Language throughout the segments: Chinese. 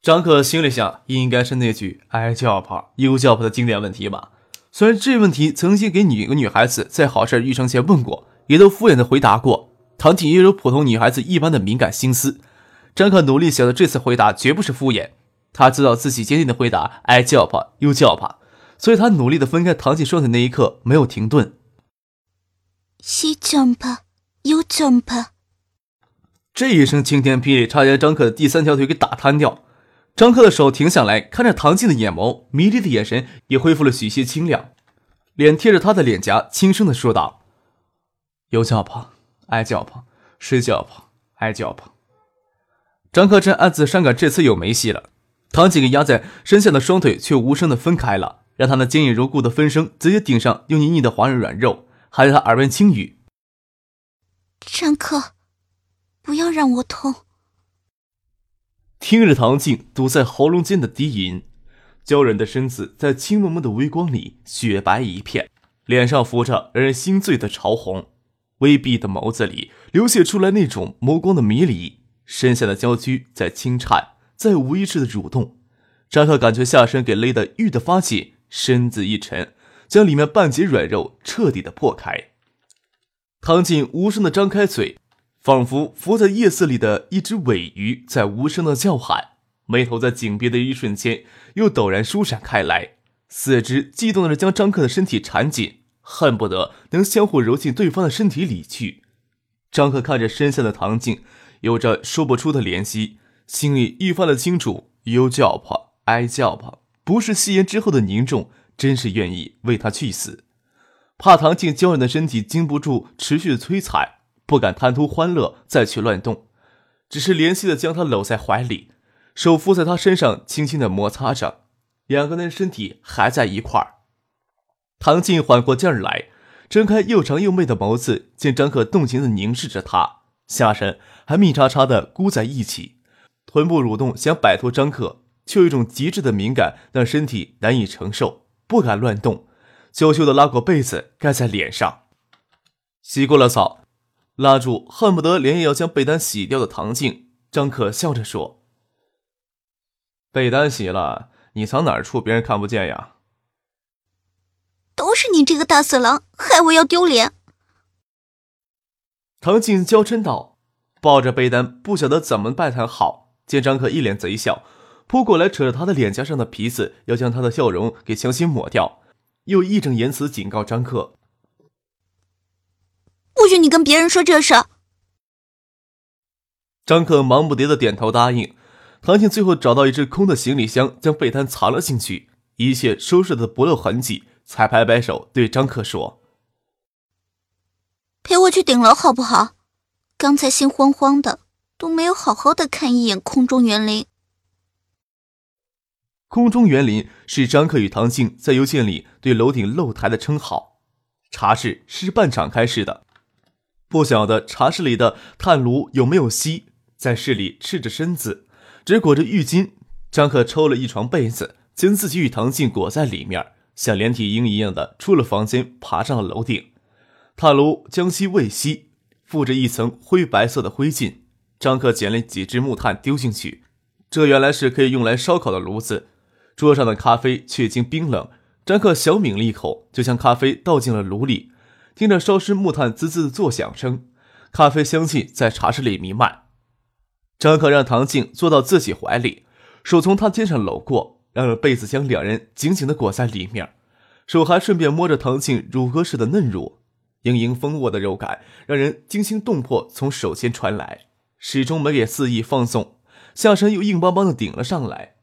张克心里想，应该是那句“挨叫吧，又叫吧”的经典问题吧。虽然这问题曾经给女个女孩子在好事遇上前问过，也都敷衍的回答过。唐锦也有普通女孩子一般的敏感心思。张克努力想的这次回答绝不是敷衍，他知道自己坚定的回答“挨叫吧，又叫吧”，所以他努力的分开唐锦双腿那一刻没有停顿。西 jump，又 jump。这一声晴天霹雳，差点将张可的第三条腿给打瘫掉。张克的手停下来，看着唐静的眼眸，迷离的眼神也恢复了许些清亮，脸贴着他的脸颊，轻声的说道：“有脚吧，挨脚吧，睡觉吧，挨脚吧。”张克正暗自伤感，这次有没戏了。唐静给压在身下的双腿却无声的分开了，让他那坚硬如故的分声直接顶上，又腻腻的滑润软肉，还在他耳边轻语：“张克，不要让我痛。”听着唐静堵在喉咙间的低吟，娇人的身子在青蒙蒙的微光里雪白一片，脸上浮着让人心醉的潮红，微闭的眸子里流泻出来那种眸光的迷离，身下的娇躯在轻颤，在无意识的蠕动。张克感觉下身给勒得郁得发紧，身子一沉，将里面半截软肉彻底的破开。唐静无声的张开嘴。仿佛浮在夜色里的一只尾鱼在无声的叫喊，眉头在紧闭的一瞬间又陡然舒展开来，四肢激动的将张克的身体缠紧，恨不得能相互揉进对方的身体里去。张克看着身下的唐静，有着说不出的怜惜，心里愈发的清楚，忧叫怕，哀叫怕，不是戏言之后的凝重，真是愿意为他去死，怕唐静娇软的身体经不住持续的摧残。不敢贪图欢乐，再去乱动，只是怜惜的将他搂在怀里，手扶在他身上，轻轻的摩擦着，两个人身体还在一块儿。唐静缓过劲儿来，睁开又长又媚的眸子，见张克动情的凝视着他，下身还密叉叉的箍在一起，臀部蠕动想摆脱张克，却有一种极致的敏感让身体难以承受，不敢乱动，娇羞的拉过被子盖在脸上，洗过了澡。拉住恨不得连夜要将被单洗掉的唐静，张可笑着说：“被单洗了，你藏哪儿处别人看不见呀？”都是你这个大色狼，害我要丢脸。唐静娇嗔道，抱着被单不晓得怎么办才好。见张可一脸贼笑，扑过来扯着他的脸颊上的皮子，要将他的笑容给强行抹掉，又义正言辞警告张克。不许你跟别人说这事。张克忙不迭的点头答应。唐静最后找到一只空的行李箱，将被单藏了进去，一切收拾的不露痕迹，才摆摆手对张克说：“陪我去顶楼好不好？刚才心慌慌的，都没有好好的看一眼空中园林。”空中园林是张克与唐静在邮件里对楼顶露台的称号。茶室是半敞开式的。不晓得茶室里的炭炉有没有熄，在室里赤着身子，只裹着浴巾。张克抽了一床被子，将自己与唐静裹在里面，像连体婴一样的出了房间，爬上了楼顶。炭炉将熄未熄，附着一层灰白色的灰烬。张克捡了几只木炭丢进去，这原来是可以用来烧烤的炉子。桌上的咖啡却已经冰冷，张克小抿了一口，就将咖啡倒进了炉里。听着烧湿木炭滋滋的作响声，咖啡香气在茶室里弥漫。张可让唐静坐到自己怀里，手从她肩上搂过，让被子将两人紧紧的裹在里面，手还顺便摸着唐静乳鸽似的嫩乳，盈盈丰沃的肉感让人惊心动魄，从手间传来，始终没给肆意放纵，下身又硬邦邦的顶了上来。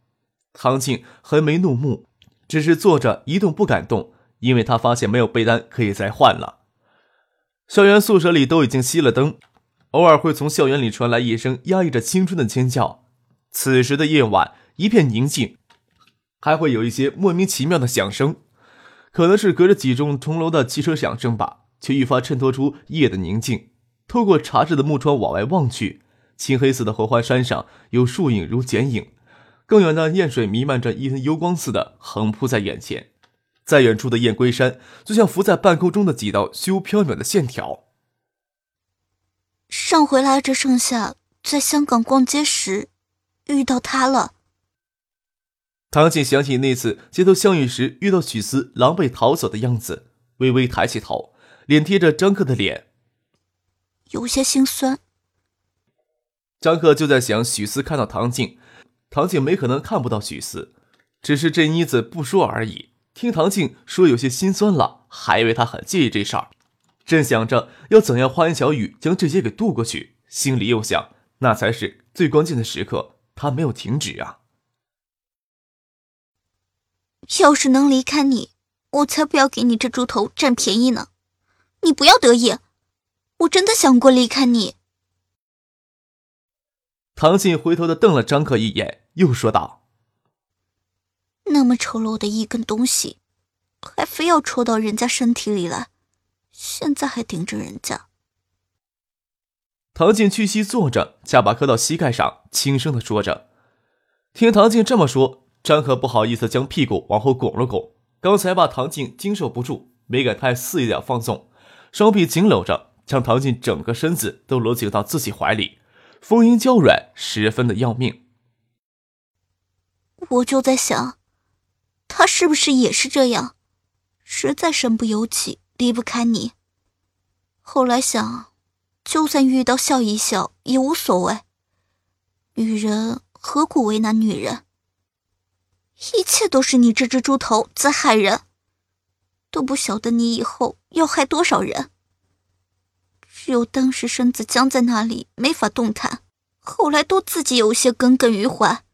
唐静横眉怒目，只是坐着一动不敢动，因为她发现没有被单可以再换了。校园宿舍里都已经熄了灯，偶尔会从校园里传来一声压抑着青春的尖叫。此时的夜晚一片宁静，还会有一些莫名其妙的响声，可能是隔着几栋重楼的汽车响声吧，却愈发衬托出夜的宁静。透过茶室的木窗往外望去，青黑色的合欢山上有树影如剪影，更远的雁水弥漫着一层幽光似的横铺在眼前。在远处的雁归山，就像浮在半空中的几道虚无缥缈的线条。上回来着盛夏在香港逛街时，遇到他了。唐静想起那次街头相遇时遇到许思狼狈逃走的样子，微微抬起头，脸贴着张克的脸，有些心酸。张克就在想，许思看到唐静，唐静没可能看不到许思，只是这妮子不说而已。听唐静说有些心酸了，还以为他很介意这事儿，正想着要怎样花言巧语将这些给渡过去，心里又想，那才是最关键的时刻，他没有停止啊。要是能离开你，我才不要给你这猪头占便宜呢！你不要得意，我真的想过离开你。唐静回头的瞪了张克一眼，又说道：“那么丑陋的一根东西，还非要戳到人家身体里来，现在还顶着人家。”唐静屈膝坐着，下巴磕到膝盖上，轻声的说着。听唐静这么说。张可不好意思，将屁股往后拱了拱。刚才把唐静经受不住，没敢太肆意的放纵，双臂紧搂着，将唐静整个身子都搂紧到自己怀里，丰盈娇软，十分的要命。我就在想，他是不是也是这样，实在身不由己，离不开你。后来想，就算遇到笑一笑也无所谓。女人何苦为难女人？一切都是你这只猪头在害人，都不晓得你以后要害多少人。只有当时身子僵在那里，没法动弹，后来都自己有些耿耿于怀。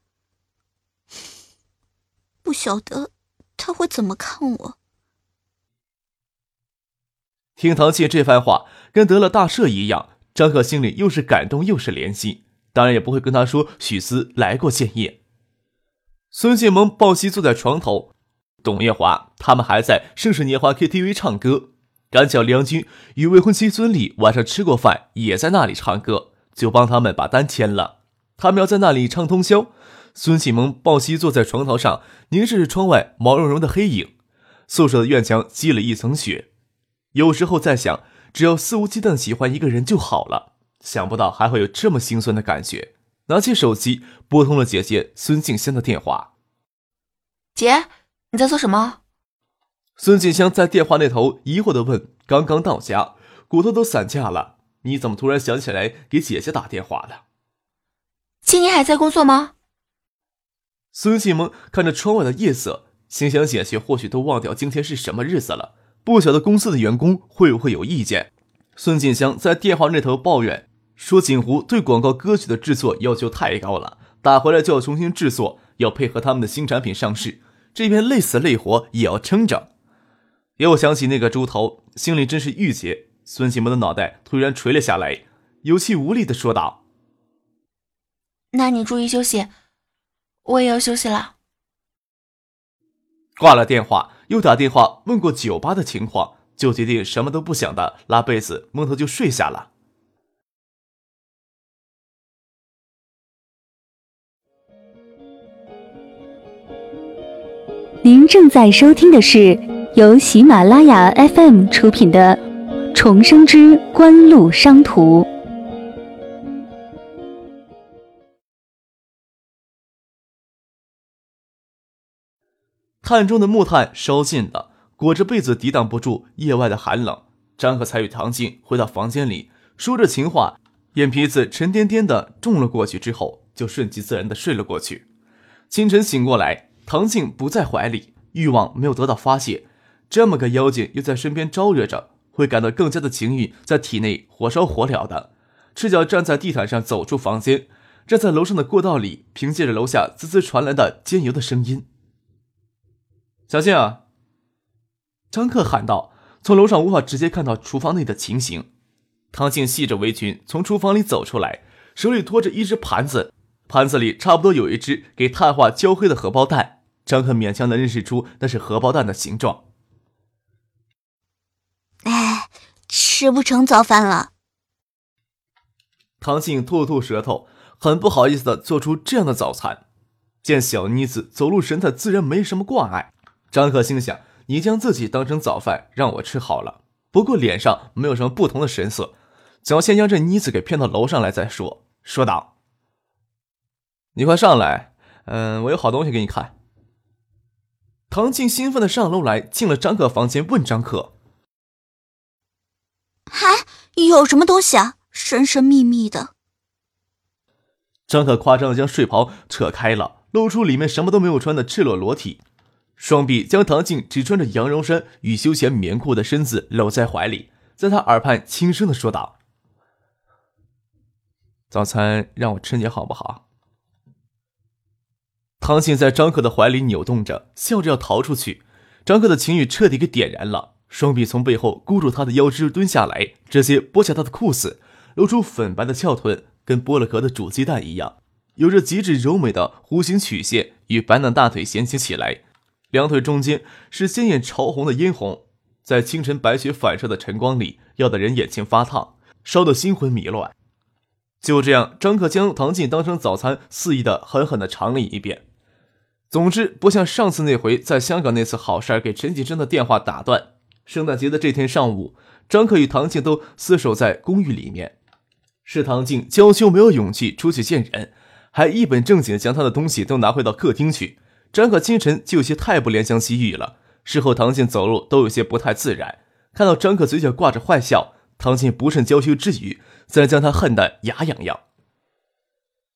不晓得他会怎么看我。听唐妾这番话，跟得了大赦一样，张可心里又是感动又是怜惜，当然也不会跟他说许思来过建业。孙建萌抱膝坐在床头，董月华他们还在盛世年华 KTV 唱歌。赶巧梁军与未婚妻孙俪晚上吃过饭，也在那里唱歌，就帮他们把单签了。他们要在那里唱通宵。孙启萌抱膝坐在床头上，凝视着窗外毛茸茸的黑影。宿舍的院墙积了一层雪。有时候在想，只要肆无忌惮喜欢一个人就好了。想不到还会有这么心酸的感觉。拿起手机拨通了姐姐孙静香的电话。姐，你在做什么？孙静香在电话那头疑惑的问：“刚刚到家，骨头都散架了，你怎么突然想起来给姐姐打电话了？”今年还在工作吗？孙继萌看着窗外的夜色，心想姐姐或许都忘掉今天是什么日子了，不晓得公司的员工会不会有意见。孙静香在电话那头抱怨。说锦湖对广告歌曲的制作要求太高了，打回来就要重新制作，要配合他们的新产品上市，这边累死累活也要撑着。又想起那个猪头，心里真是郁结。孙启萌的脑袋突然垂了下来，有气无力的说道：“那你注意休息，我也要休息了。”挂了电话，又打电话问过酒吧的情况，就决定什么都不想的拉被子蒙头就睡下了。您正在收听的是由喜马拉雅 FM 出品的《重生之官路商途》。炭中的木炭烧尽了，裹着被子抵挡不住夜外的寒冷。张和才与唐静回到房间里，说着情话，眼皮子沉甸甸的重了过去之后，就顺其自然的睡了过去。清晨醒过来。唐静不在怀里，欲望没有得到发泄，这么个妖精又在身边招惹着，会感到更加的情欲在体内火烧火燎的。赤脚站在地毯上，走出房间，站在楼上的过道里，凭借着楼下滋滋传来的煎油的声音。小静啊！张克喊道。从楼上无法直接看到厨房内的情形。唐静系着围裙从厨房里走出来，手里托着一只盘子。盘子里差不多有一只给碳化焦黑的荷包蛋，张克勉强能认识出那是荷包蛋的形状。哎，吃不成早饭了。唐静吐了吐舌头，很不好意思的做出这样的早餐。见小妮子走路神态自然没什么挂碍，张克心想：你将自己当成早饭让我吃好了。不过脸上没有什么不同的神色，只要先将这妮子给骗到楼上来再说。说道：“你快上来，嗯，我有好东西给你看。”唐静兴奋的上楼来，进了张克房间，问张克：“还有什么东西啊？”神神秘秘的，张可夸张的将睡袍扯开了，露出里面什么都没有穿的赤裸裸体，双臂将唐静只穿着羊绒衫与休闲棉裤的身子搂在怀里，在他耳畔轻声的说道：“早餐让我吃你好不好？”唐静在张克的怀里扭动着，笑着要逃出去，张克的情欲彻底给点燃了，双臂从背后箍住他的腰肢蹲下来，直接剥下他的裤子。露出粉白的翘臀，跟剥了壳的煮鸡蛋一样，有着极致柔美的弧形曲线，与白嫩大腿衔接起来，两腿中间是鲜艳潮红的殷红，在清晨白雪反射的晨光里，要得人眼前发烫，烧得心魂迷乱。就这样，张克将唐静当成早餐，肆意的狠狠的尝了一遍。总之，不像上次那回在香港那次好事给陈锦生的电话打断。圣诞节的这天上午，张克与唐静都厮守在公寓里面。是唐静娇羞，没有勇气出去见人，还一本正经的将他的东西都拿回到客厅去。张可清晨就有些太不怜香惜玉了，事后唐静走路都有些不太自然。看到张可嘴角挂着坏笑，唐静不胜娇羞之余，自然将他恨得牙痒痒。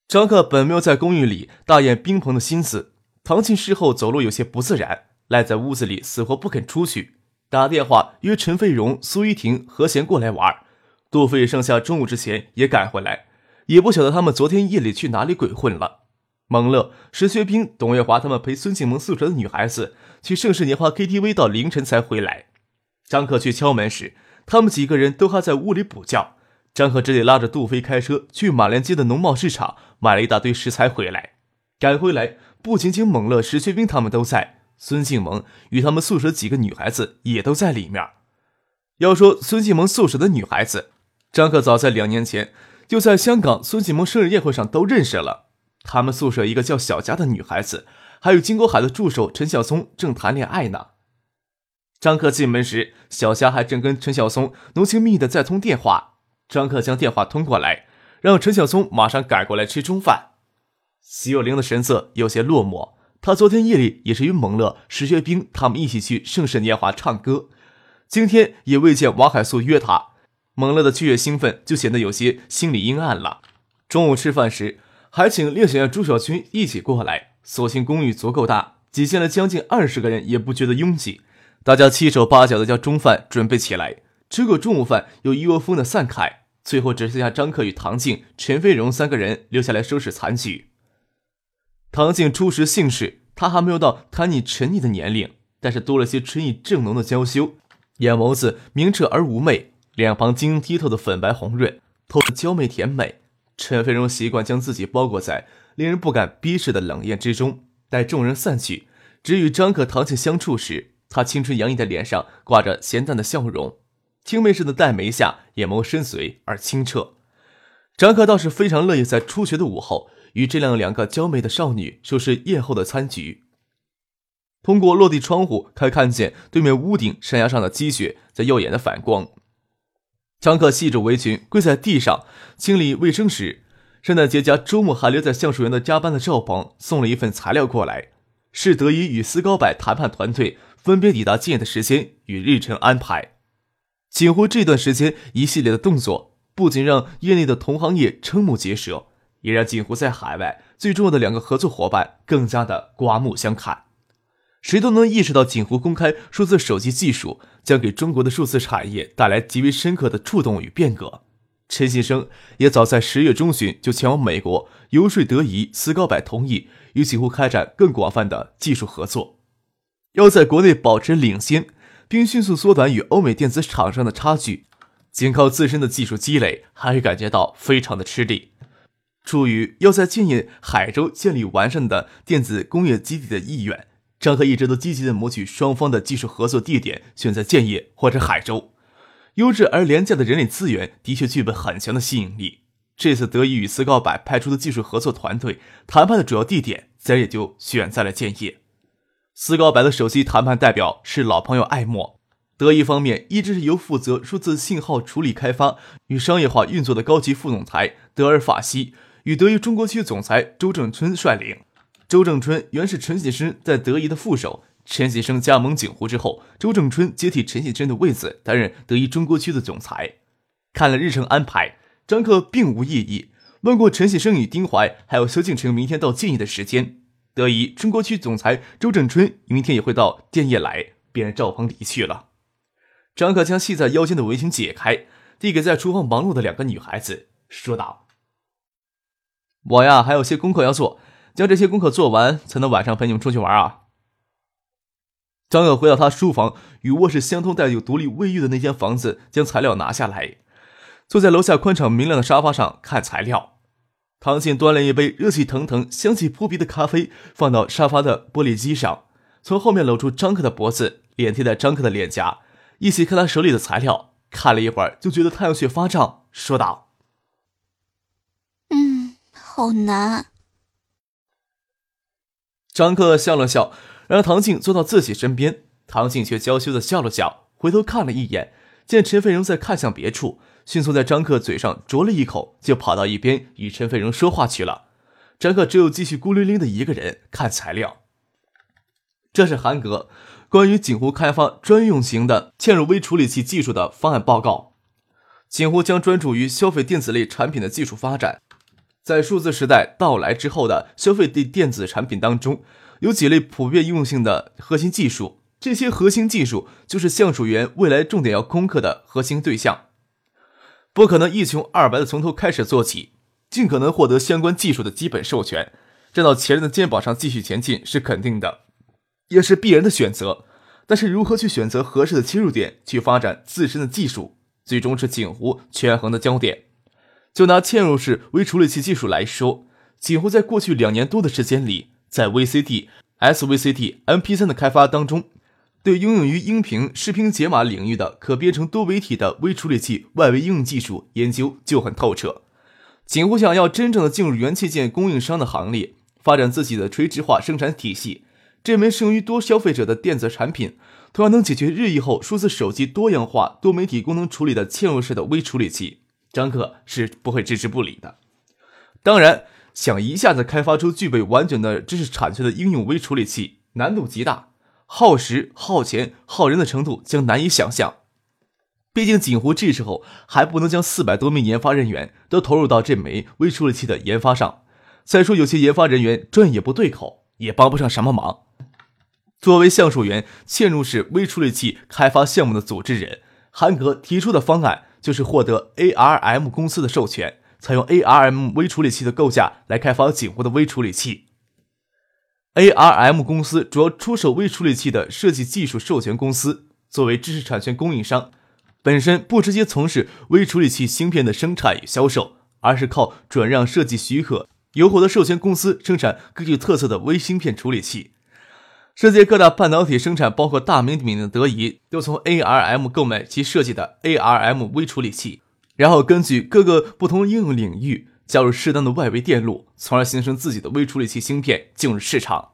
张克本没有在公寓里大宴宾朋的心思，唐静事后走路有些不自然，赖在屋子里死活不肯出去，打电话约陈飞荣、苏依婷、何贤过来玩。杜飞剩下中午之前也赶回来，也不晓得他们昨天夜里去哪里鬼混了。蒙乐、石学兵、董月华他们陪孙庆萌宿舍的女孩子去盛世年华 KTV 到凌晨才回来。张克去敲门时，他们几个人都还在屋里补觉。张克只得拉着杜飞开车去马连街的农贸市场买了一大堆食材回来。赶回来，不仅仅蒙乐、石学兵他们都在，孙庆萌与他们宿舍几个女孩子也都在里面。要说孙庆萌宿舍的女孩子。张克早在两年前就在香港孙启萌生日宴会上都认识了。他们宿舍一个叫小佳的女孩子，还有金国海的助手陈小松正谈恋爱呢。张克进门时，小霞还正跟陈小松浓情蜜意的在通电话。张克将电话通过来，让陈小松马上赶过来吃中饭。徐有灵的神色有些落寞，他昨天夜里也是与蒙乐、石学兵他们一起去盛世年华唱歌，今天也未见王海素约他。蒙乐的剧烈兴奋就显得有些心里阴暗了。中午吃饭时，还请另选、朱小军一起过来。所幸公寓足够大，挤进了将近二十个人，也不觉得拥挤。大家七手八脚的将中饭准备起来。吃过中午饭，又一窝蜂的散开，最后只剩下张克与唐静、陈飞荣三个人留下来收拾残局。唐静初时姓氏，她还没有到贪腻沉溺的年龄，但是多了些春意正浓的娇羞，眼眸子明澈而妩媚。两旁晶莹剔透的粉白红润，透着娇媚甜美。陈飞荣习惯将自己包裹在令人不敢逼视的冷艳之中，待众人散去，只与张可、唐静相处时，他青春洋溢的脸上挂着咸淡的笑容，青梅似的黛眉下，眼眸深邃而清澈。张可倒是非常乐意在初雪的午后，与这样两个娇媚的少女收拾宴后的餐局。通过落地窗户，可以看见对面屋顶山崖上的积雪在耀眼的反光。张克系着围裙跪在地上清理卫生时，圣诞节加周末还留在橡树园的加班的赵鹏送了一份材料过来，是德仪与斯高柏谈判团队分别抵达建业的时间与日程安排。锦湖这段时间一系列的动作，不仅让业内的同行业瞠目结舌，也让锦湖在海外最重要的两个合作伙伴更加的刮目相看。谁都能意识到，锦湖公开数字手机技术将给中国的数字产业带来极为深刻的触动与变革。陈先生也早在十月中旬就前往美国游说德仪、斯高柏同意与锦湖开展更广泛的技术合作。要在国内保持领先，并迅速缩短与欧美电子厂商的差距，仅靠自身的技术积累，还会感觉到非常的吃力。出于要在建业海州建立完善的电子工业基地的意愿。张克一直都积极的谋取双方的技术合作地点，选在建业或者海州。优质而廉价的人力资源的确具备很强的吸引力。这次德意与斯高柏派出的技术合作团队谈判的主要地点，自然也就选在了建业。斯高柏的首席谈判代表是老朋友艾默。德意方面一直是由负责数字信号处理开发与商业化运作的高级副总裁德尔法西与德意中国区总裁周正春率领。周正春原是陈喜生在德仪的副手。陈喜生加盟景湖之后，周正春接替陈喜生的位子，担任德仪中国区的总裁。看了日程安排，张克并无异议。问过陈喜生与丁怀还有萧敬腾明天到建业的时间，德仪中国区总裁周正春明天也会到建业来，便让赵鹏离去了。张克将系在腰间的围裙解开，递给在厨房忙碌的两个女孩子，说道：“我呀，还有些功课要做，将这些功课做完，才能晚上陪你们出去玩啊。”张可回到他书房与卧室相通、带有独立卫浴的那间房子，将材料拿下来，坐在楼下宽敞明亮的沙发上看材料。唐静端了一杯热气腾腾、香气扑鼻的咖啡，放到沙发的玻璃机上，从后面搂住张克的脖子，脸贴在张克的脸颊，一起看他手里的材料。看了一会儿，就觉得太阳穴发胀，说道：“嗯，好难。”张克笑了笑。让唐静坐到自己身边，唐静却娇羞的笑了笑，回头看了一眼，见陈飞荣在看向别处，迅速在张克嘴上啄了一口，就跑到一边与陈飞荣说话去了。张克只有继续孤零零的一个人看材料。这是韩格关于锦湖开发专用型的嵌入微处理器技术的方案报告。锦湖将专注于消费电子类产品的技术发展，在数字时代到来之后的消费电电子产品当中。有几类普遍应用性的核心技术，这些核心技术就是橡树园未来重点要攻克的核心对象。不可能一穷二白的从头开始做起，尽可能获得相关技术的基本授权，站到前人的肩膀上继续前进是肯定的，也是必然的选择。但是如何去选择合适的切入点去发展自身的技术，最终是锦湖权衡的焦点。就拿嵌入式微处理器技术来说，锦湖在过去两年多的时间里。在 VCD、SVCD、MP3 的开发当中，对应用于音频、视频解码领域的可编程多媒体的微处理器外围应用技术研究就很透彻。锦湖想要真正的进入元器件供应商的行列，发展自己的垂直化生产体系，这门适用于多消费者的电子产品，同样能解决日益后数字手机多样化多媒体功能处理的嵌入式的微处理器，张克是不会置之不理的。当然。想一下子开发出具备完整的知识产权的应用微处理器，难度极大，耗时、耗钱、耗人的程度将难以想象。毕竟锦湖这时候还不能将四百多名研发人员都投入到这枚微处理器的研发上。再说，有些研发人员专业不对口，也帮不上什么忙。作为橡树园嵌入式微处理器开发项目的组织人，韩格提出的方案就是获得 ARM 公司的授权。采用 ARM 微处理器的构架来开发景湖的微处理器。ARM 公司主要出售微处理器的设计技术授权公司，作为知识产权供应商，本身不直接从事微处理器芯片的生产与销售，而是靠转让设计许可，由获得授权公司生产各具特色的微芯片处理器。世界各大半导体生产，包括大名鼎鼎的德仪，都从 ARM 购买其设计的 ARM 微处理器。然后根据各个不同应用领域加入适当的外围电路，从而形成自己的微处理器芯片进入市场。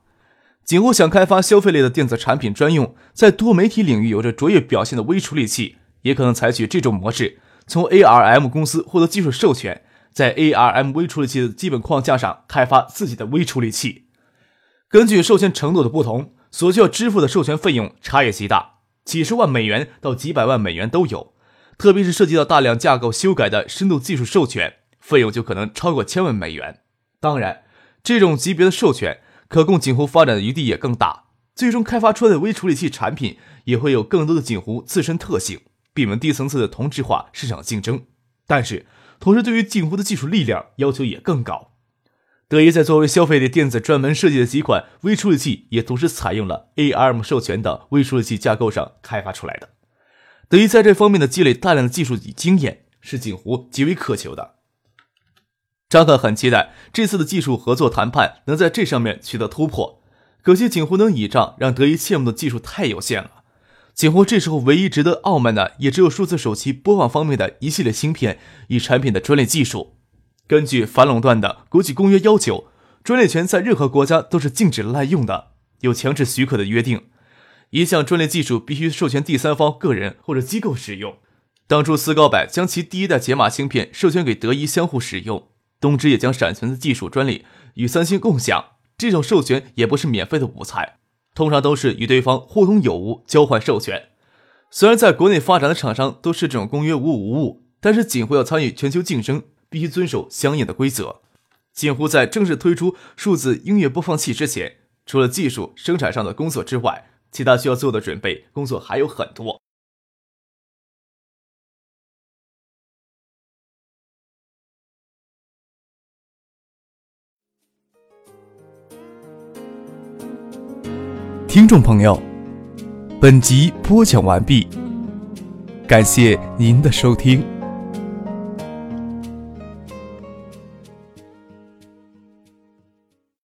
今后想开发消费类的电子产品专用，在多媒体领域有着卓越表现的微处理器，也可能采取这种模式，从 ARM 公司获得技术授权，在 ARM 微处理器的基本框架上开发自己的微处理器。根据授权程度的不同，所需要支付的授权费用差异极大，几十万美元到几百万美元都有。特别是涉及到大量架构修改的深度技术授权，费用就可能超过千万美元。当然，这种级别的授权可供锦湖发展的余地也更大，最终开发出来的微处理器产品也会有更多的锦湖自身特性，避免低层次的同质化市场竞争。但是，同时对于锦湖的技术力量要求也更高。德仪在作为消费类电子专门设计的几款微处理器，也同时采用了 ARM 授权的微处理器架构上开发出来的。德仪在这方面的积累大量的技术与经验，是锦湖极为渴求的。扎克很期待这次的技术合作谈判能在这上面取得突破。可惜锦湖能倚仗，让德一羡慕的技术太有限了。锦湖这时候唯一值得傲慢的，也只有数字手机播放方面的一系列芯片与产品的专利技术。根据反垄断的国际公约要求，专利权在任何国家都是禁止滥用的，有强制许可的约定。一项专利技术必须授权第三方个人或者机构使用。当初斯高柏将其第一代解码芯片授权给德仪相互使用，东芝也将闪存的技术专利与三星共享。这种授权也不是免费的午餐，通常都是与对方互通有无，交换授权。虽然在国内发展的厂商都是这种公约无误无误，但是仅会要参与全球竞争，必须遵守相应的规则。锦湖在正式推出数字音乐播放器之前，除了技术生产上的工作之外，其他需要做的准备工作还有很多。听众朋友，本集播讲完毕，感谢您的收听。